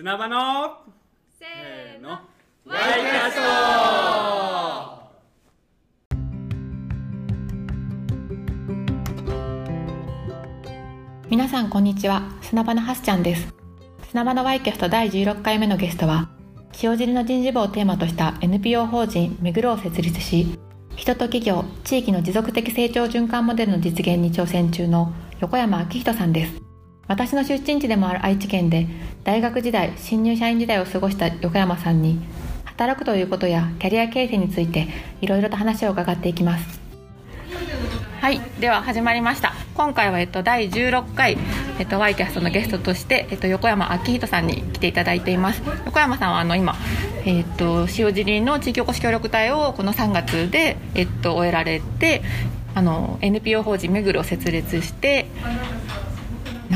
砂場のせせーの。ワイキャスト。皆さんこんにちは。砂場のはすちゃんです。砂場のワイキャスト第16回目のゲストは塩尻の人事部をテーマとした NPO 法人めぐるを設立し人と企業地域の持続的成長循環モデルの実現に挑戦中の横山明人さんです私の出身地でもある愛知県で大学時代新入社員時代を過ごした横山さんに働くということやキャリア形成についていろいろと話を伺っていきますはい、では始まりました。今回はえっと第16回えっとワイキャストのゲストとしてえっと横山明人さんに来ていただいています。横山さんはあの今えっと塩尻の地域おこし協力隊をこの3月でえっと終えられて、あの NPO 法人めぐるを設立して。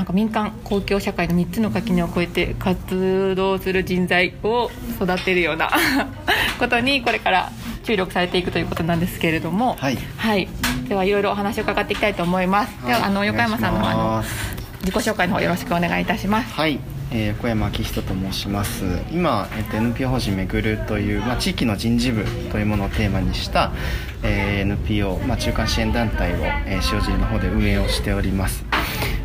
なんか民間公共社会の3つの垣根を越えて活動する人材を育てるような ことにこれから注力されていくということなんですけれども、はい。はい、ではいろいろお話を伺っていきたいと思います。ではあのはい横山さんのあの自己紹介の方よろしくお願いいたします。はい、えー、横山明人と申します。今、えっと NPO 法人めぐるという、まあ、地域の人事部というものをテーマにした、えー NPO、まあ、中間支援団体を、えー塩尻の方で運営をしております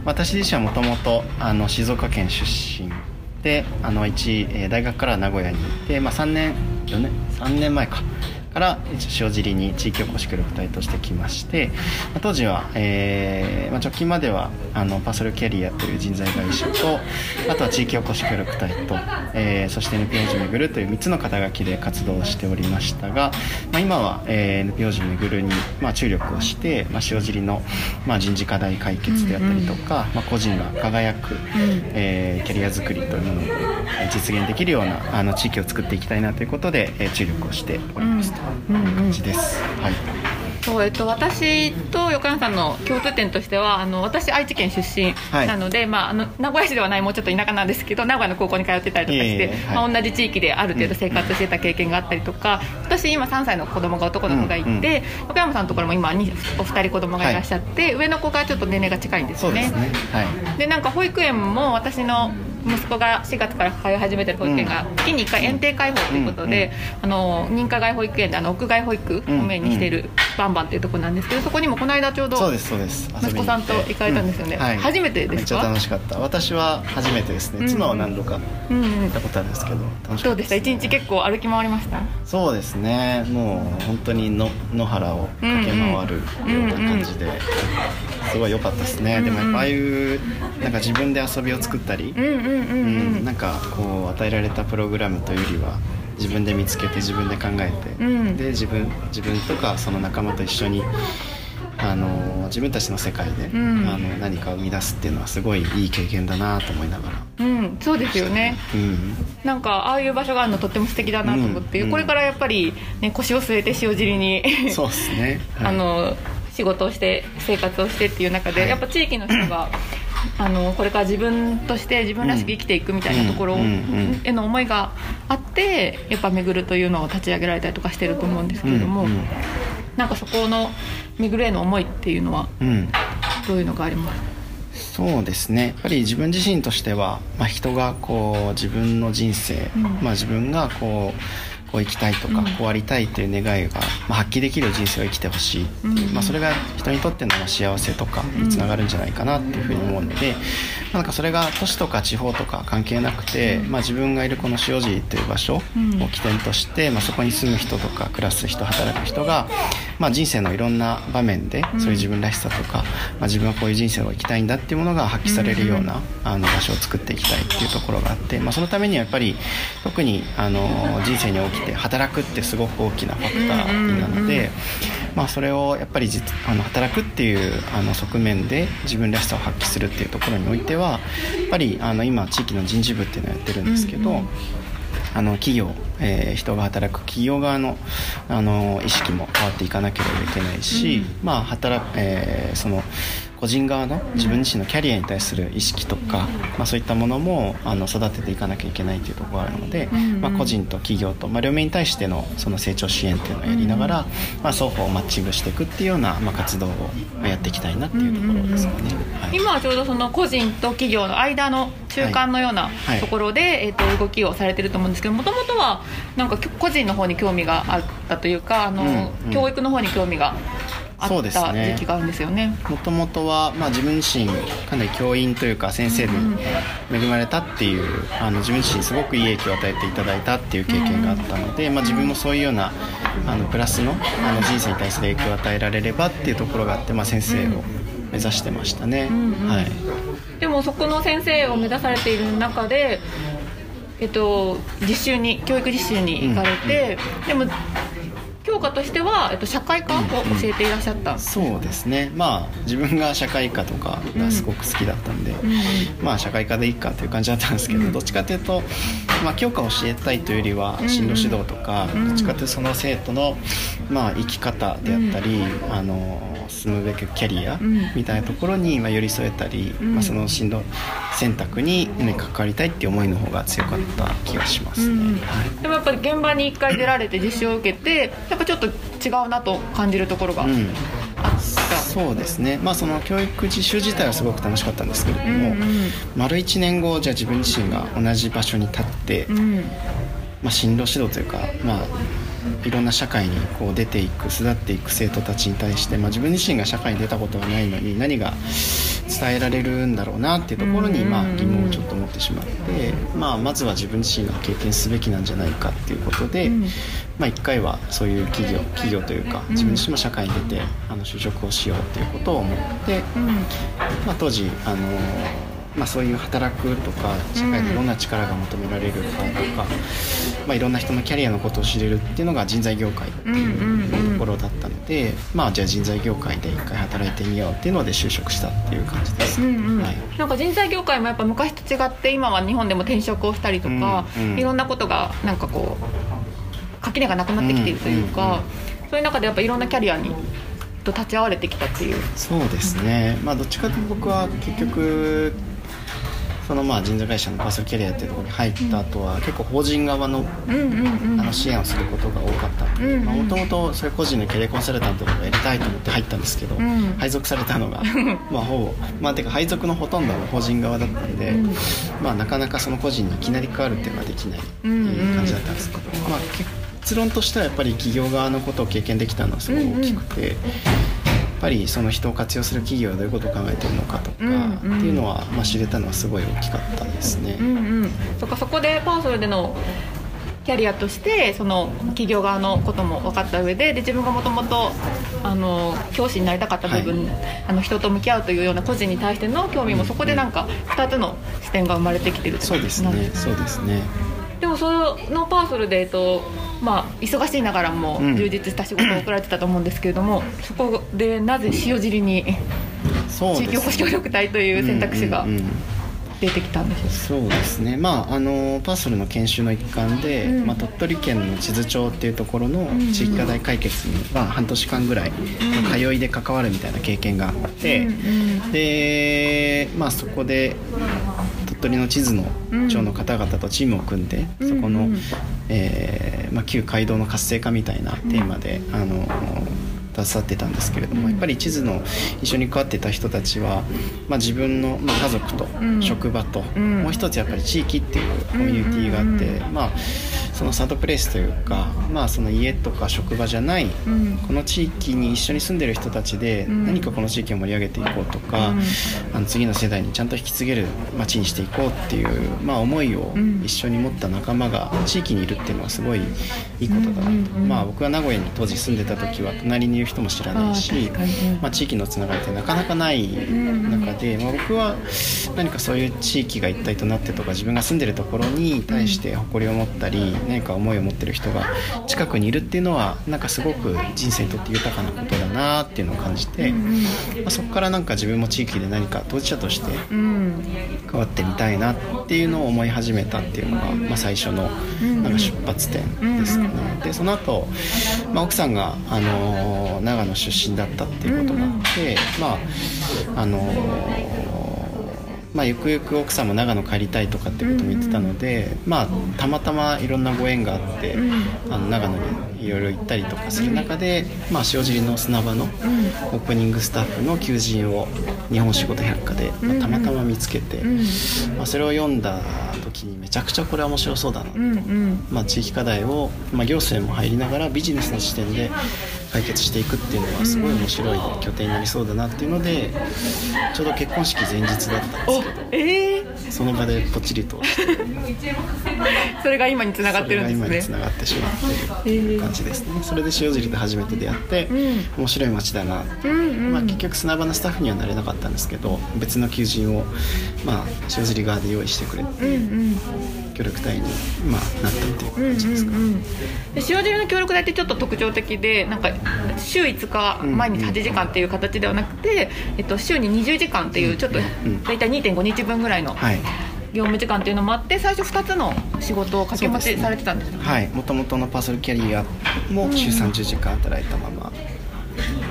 私自身はもともとあの静岡県出身であの一、大学から名古屋に行って、まあ、3年4年3年前か。から塩尻に地域おこし協力隊として来まして、まあ当時は、えーまあ、直近まではあのパーソルキャリアという人材会社とあとは地域おこし協力隊と、えーそして NPO 法人めぐるという3つの肩書きで活動をしておりましたが、まあ、今は、えー NPO 法人めぐるに、まあ、注力をして、まあ、塩尻の、まあ、人事課題解決であったりとか、まあ、個人が輝く、えーキャリア作りというものをえー実現できるようなあの地域を作っていきたいなということで、えー注力をしておりますという感じです。はいそうえっと、私と横山さんの共通点としてはあの私愛知県出身はい。なので、まあ、あの名古屋市ではないもうちょっと田舎なんですけど名古屋の高校に通ってたりとかして、はい。まあ、同じ地域である程度生活してた経験があったりとか、私今3歳の子供が男の子がいて、うんうん。横山さんのところも今にお二人子供がいらっしゃって、上の子がちょっと年齢が近いんですよね。そうですね。はい。でなんか保育園も私の息子が4月から通い始めてる保育園が月に1回園庭開放ということで、あの認可外保育園であの屋外保育をメインにしているバンバンというところなんですけどそこにもこの間ちょうどそうですそうです。遊びに息子さんと行かれたんですよね。うはい。初めてですか？めっちゃ楽しかった。私は初めてですね、うん妻は何度か行ったことあるんですけど楽しかったどうでした？一日結構歩き回りました？そうですね。もう本当にの野原を駆け回るような感じで、すごい良かったですね、でもやっぱああいうなんか自分で遊びを作ったり、うんうんうんうん。うんなんかこう与えられたプログラムというよりは自分で見つけて自分で考えて、うん。で自分自分とかその仲間と一緒にあの自分たちの世界で、ん。あの何かを生み出すっていうのはすごいいい経験だなと思いながら。うん、そうですよね。うん。なんかああいう場所があるのとっても素敵だなと思って、うんこれからやっぱり、ね、腰を据えて塩尻にそうですね、はい。あの仕事をして生活をしてっていう中で、はい。やっぱ地域の人が あのこれから自分として自分らしく生きていくみたいなところへの思いがあってやっぱ「めぐる」というのを立ち上げられたりとかしてると思うんですけれども、うんうん。なんかそこの「めぐる」への思いっていうのはうん。どういうのがあります？そうですね。やっぱり自分自身としては、まあ、人がこう自分の人生、うん。まあ、自分がこうこう生きたいとか、うん。こうありたいという願いが、まあ、発揮できる人生を生きてほしいっていう、うん。まあ、それが人にとっての幸せとかにつながるんじゃないかなっていうふうに思うので、まあなんかそれが都市とか地方とか関係なくて、まあ、自分がいるこの塩尻という場所をうん。起点として、まあ、そこに住む人とか暮らす人働く人が、まあ、人生のいろんな場面でそういう自分らしさとか、まあ、自分はこういう人生を生きたいんだっていうものが発揮されるような、あの場所を作っていきたいっていうところがあって、まあ、そのためにはやっぱり特にあの人生に起きて働くってすごく大きなファクターなので、まあ、それをやっぱり実あの働くっていうあの側面で自分らしさを発揮するっていうところにおいてはやっぱりあの今地域の人事部っていうのをやってるんですけど。あの企業、えー人が働く企業側のあの意識も変わっていかなければいけないし、まあ働く、えーその個人側の自分自身のキャリアに対する意識とか、まあ、そういったものもあの育てていかなきゃいけないというところがあるので、まあ、個人と企業と、まあ、両面に対してのその成長支援っていうのをやりながら、まあ、双方をマッチングしていくっていうような、まあ、活動をやっていきたいなっていうところですかね。はい、今はちょうどその個人と企業の間の中間のようなところで、はいはい、えー、と動きをされてると思うんですけどもともとはなんか個人の方に興味があったというかあの、うんうん、教育の方に興味があった時期があるんですよね。もともとは、まあ、自分自身かなり教員というか先生に恵まれたっていう、うん、あの自分自身すごくいい影響を与えていただいたっていう経験があったので、うん、まあ、自分もそういうようなあのプラスのあの人生に対する影響を与えられればっていうところがあって、まあ、先生を目指してましたね、うんうん、はい、でもそこの先生を目指されている中でえっと、実習に教育実習に行かれて、うんうん、でも教科としては、えっと、社会科を教えていらっしゃった、うんうん、そうですね。まあ自分が社会科とかがすごく好きだったんで、うん、まあ社会科でいいかっていう感じだったんですけど、うん、どっちかというと、まあ、教科を教えたいというよりは進路指導とか、どっちかというとその生徒の、まあ、生き方であったり、あの進むべきキャリアみたいなところに、まあ、寄り添えたり、まあ、その進路選択に、ね、関わりたいっていう思いの方が強かった気がしますね、はい、でもやっぱり現場に1回出られて実習を受けてやっぱちょっと違うなと感じるところがあった、うん、そうですね。まあその教育実習自体はすごく楽しかったんですけれども、うんうん、丸1年後じゃあ自分自身が同じ場所に立って、うん、まあ、進路指導というかまあいろんな社会にこう出ていく巣立っていく生徒たちに対して、まあ、自分自身が社会に出たことがないのに何が伝えられるんだろうなっていうところに、まあ、疑問をちょっと持ってしまって、まあ、まずは自分自身が経験すべきなんじゃないかっていうことで、まあ、1回はそういう企業企業というか自分自身も社会に出てあの就職をしようっていうことを思って、まあ、当時あのまあ、そういう働くとか社会でどんな力が求められるかとか、まあ、いろんな人のキャリアのことを知れるっていうのが人材業界っていうところだったので、まあ、じゃあ人材業界で一回働いてみようっていうので就職したっていう感じです、うんうん。はい、なんか人材業界もやっぱ昔と違って今は日本でも転職をしたりとか、うんうん、いろんなことがなんかこう垣根がなくなってきているというか、うんうんうん、そういう中でやっぱいろんなキャリアにと立ち会われてきたっていうそうですね、まあどっちかと僕は結局そのまあ人材会社のパーソルキャリアっていうところに入った後は、結構法人側の,、あの支援をすることが多かった。のでもともとそれ個人のキャリアコンサルタントとかやりたいと思って入ったんですけど、配属されたのが まあほぼまあてか配属のほとんどは法人側だったんで、まあなかなかその個人にいきなり変わるっていうのはできないっていう感じだったんですけど、まあ結論としてはやっぱり企業側のことを経験できたのはすごい大きくて。っぱりその人を活用する企業はどういうことを考えてるのかとか、うんうん、っていうのは、まあ、知れたのはすごい大きかったですね。うんうん、そかそこでパーソルでのキャリアとしてその企業側のことも分かった上でで自分がもともと教師になりたかった部分、はい、あの人と向き合うというような個人に対しての興味もそこでなんか2つの視点が生まれてきてるってそうですね。そうですねでもそのパーソルで、えっとまあ、忙しいながらも充実した仕事を送られてたと思うんですけれども、うん、そこでなぜ塩尻に地域おこし協力隊という選択肢が出てきたんでしそうですね、まあ、あのパーソルの研修の一環で、うん、まあ、鳥取県の智頭町っていうところの地域課題解決には半年間ぐらい、通いで関わるみたいな経験があって、うん、で、まあ、そこで鳥取の地図の町の方々とチームを組んで、そこの、えーまあ、旧街道の活性化みたいなテーマで、あの携わってたんですけれども、やっぱり地図の一緒に関わってた人たちは、まあ、自分の、まあ、家族と職場と、もう一つやっぱり地域っていうコミュニティがあって、まあそのサードプレイスというか、まあ、その家とか職場じゃない、うん、この地域に一緒に住んでる人たちで何かこの地域を盛り上げていこうとか、うん、あの次の世代にちゃんと引き継げる街にしていこうっていう、まあ、思いを一緒に持った仲間が地域にいるっていうのはすごいいいことだなと、まあ、僕は名古屋に当時住んでた時は隣にいる人も知らないしまあ、地域のつながりってなかなかない中で、まあ、僕は何かそういう地域が一体となってとか自分が住んでるところに対して誇りを持ったり何か思いを持ってる人が近くにいるっていうのはなんかすごく人生にとって豊かなことだなっていうのを感じて、まあ、そこからなんか自分も地域で何か当事者として関わってみたいなっていうのを思い始めたっていうのが、まあ、最初のなんか出発点ですかね。でその後、まあ奥さんがあの長野出身だったっていうことがあって、まああのまあ、ゆくゆく奥さんも長野帰りたいとかってことも言ってたので、まあ、たまたまいろんなご縁があって、あの長野にいろいろ行ったりとかする中で、まあ、塩尻の砂場のオープニングスタッフの求人を日本仕事百科で、まあ、たまたま見つけて、まあ、それを読んだ時にめちゃくちゃこれは面白そうだなと、まあ、地域課題を、まあ、行政も入りながらビジネスの視点で解決していくっていうのはすごい面白い拠点になりそうだなっていうのでちょうど結婚式前日だったんですけど、えー、その場でポチリと。それが今につながってるんですね。今につながってしまっている感じですね。それで塩尻で初めて出会って、うん、面白い街だなって、うんうん、まあ、結局砂場のスタッフにはなれなかったんですけど別の求人を、まあ、塩尻側で用意してくれて、うんうん協力隊に、まあ、なったっていう感じですか、うんうんうん、で塩尻の協力隊ってちょっと特徴的でなんか週5日毎日8時間っていう形ではなくて、えっと、週に20時間っていうちょっと大体2.5日分ぐらいの。業務時間っていうのもあって最初2つの仕事を掛け持ちされてたんですよ、ね、はい。もともとのパーソルキャリアも週30時間働いたまま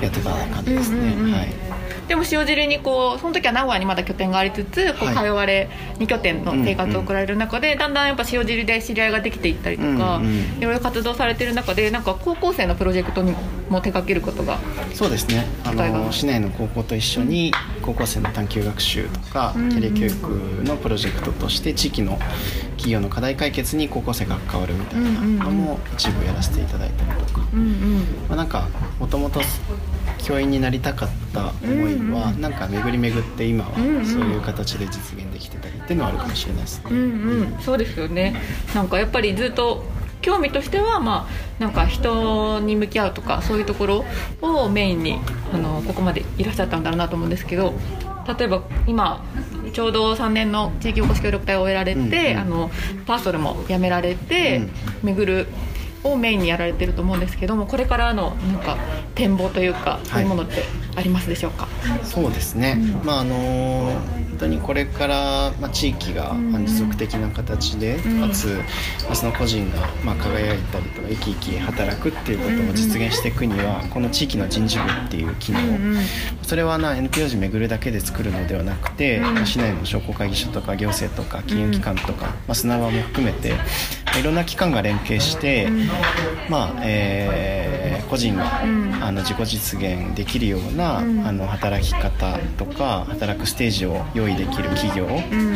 やってた感じですね、はいでも塩尻にこうその時は名古屋にまだ拠点がありつつこう通われ2拠点の生活を送られる中で、だんだんやっぱ塩尻で知り合いができていったりとか、いろいろ活動されてる中でなんか高校生のプロジェクトにも手掛けることがそうですね。あの市内の高校と一緒に高校生の探究学習とか、キャリア教育のプロジェクトとして地域の企業の課題解決に高校生が関わるみたいなのも一部やらせていただいたりとか、うんうん、まあ、なんかもともと教員になりたかった思いは、なんか巡り巡って今はそういう形で実現できてたりっていうのはあるかもしれないですね。うんうん、そうですよね。なんかやっぱりずっと興味としては、まあ、なんか人に向き合うとかそういうところをメインにあのここまでいらっしゃったんだろうなと思うんですけど例えば今ちょうど3年の地域おこし協力隊を終えられて、うんうん、あのパーソルも辞められて、うん、巡るをメインにやられてると思うんですけどもこれからのなんか展望というかそういうものってありますでしょうか、はい、そうですね、うん、まああの本当にこれから、まあ、地域が持続的な形で、うん、かつ、まあ、その個人が、まあ、輝いたりとか生き生き働くっていうことを実現していくには、この地域の人事部っていう機能、それはな NPO 時巡るだけで作るのではなくて、まあ、市内の商工会議所とか行政とか金融機関とか、まあ、砂場も含めていろんな機関が連携して、まあえー、個人が、あの自己実現できるような、あの働き方とか働くステージを用意できる企業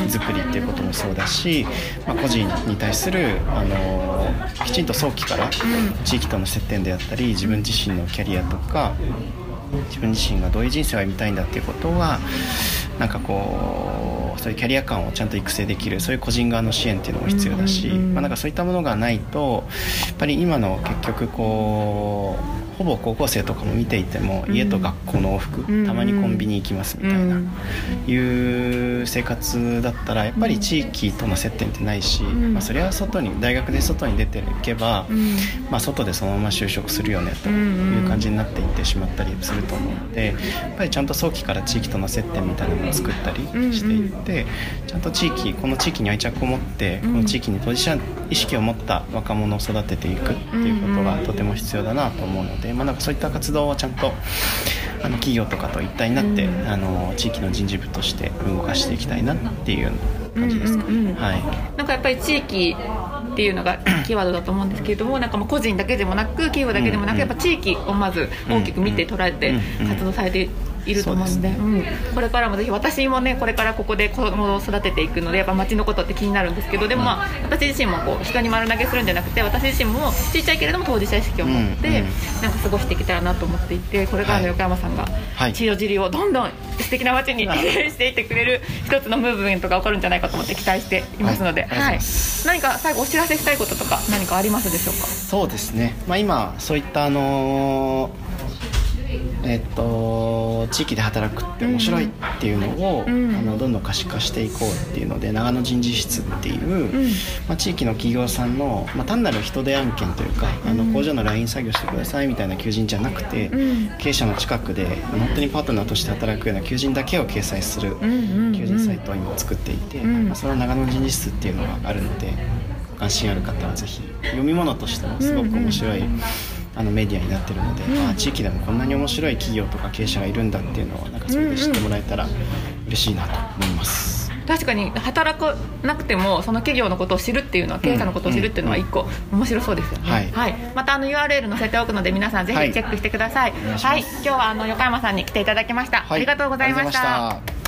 作りっていうこともそうだし、まあ、個人に対する、あのきちんと早期から地域との接点であったり自分自身のキャリアとか自分自身がどういう人生を歩みたいんだっていうことはなんかこうそういうキャリア感をちゃんと育成できるそういう個人側の支援っていうのも必要だし、まあ、なんかそういったものがないとやっぱり今の結局こうほぼ高校生とかも見ていても、家と学校の往復、たまにコンビニ行きますみたいな、いう生活だったらやっぱり地域との接点ってないし、まあ、それは外に大学で外に出ていけば、まあ、外でそのまま就職するよねという感じになっていってしまったりすると思うのでやっぱりちゃんと早期から地域との接点みたいなのを作ったりしていってちゃんと地域この地域に愛着を持ってこの地域に当事者意識を持った若者を育てていくっていうことがとても必要だなと思うので。まあ、なんかそういった活動をちゃんとあの企業とかと一体になって、うん、あの地域の人事部として動かしていきたいなっていう感じですかね、うんうんうん、はい、なんかやっぱり地域っていうのが キーワードだと思うんですけれどもなんかもう個人だけでもなく企業だけでもなく、やっぱ地域をまず大きく見て捉えて活動されていると思うので、うん、これからもぜひ私もねこれからここで子供を育てていくのでやっぱ町のことって気になるんですけどでもまあ私自身もこう人に丸投げするんじゃなくて私自身もちっちゃいけれども当事者意識を持って、なんか過ごしていけたらなと思っていてこれからの横山さんが千代尻をどんどん素敵な街にしていってくれる一つのムーブメントが起こるんじゃないかと思って期待していますので、はい、何か最後お知らせしたいこととか何かありますでしょうか？そうですね、まあ、今そういったあのー、えっとと地域で働くって面白いっていうのを、うん。あのどんどん可視化していこうっていうので長野人事室っていう、ん。まあ、地域の企業さんの、まあ、単なる人手案件というか、あの工場のライン作業してくださいみたいな求人じゃなくて、うん。経営者の近くで本当にパートナーとして働くような求人だけを掲載するうんうんうん。求人サイトを今作っていて、ん。まあ、その長野人事室っていうのがあるので関心ある方はぜひ読み物としてもすごく面白い、あのメディアになってるので、あ地域でもこんなに面白い企業とか経営者がいるんだっていうのをなんかそれで知ってもらえたら嬉しいなと思います。確かに働かなくてもその企業のことを知るっていうのは経営者のことを知るっていうのは一個面白そうですよね、はい。またあの URL 載せておくので皆さんぜひチェックしてください。はい。はい、今日はあの横山さんに来ていただきました、ありがとうございました。ありがとうございました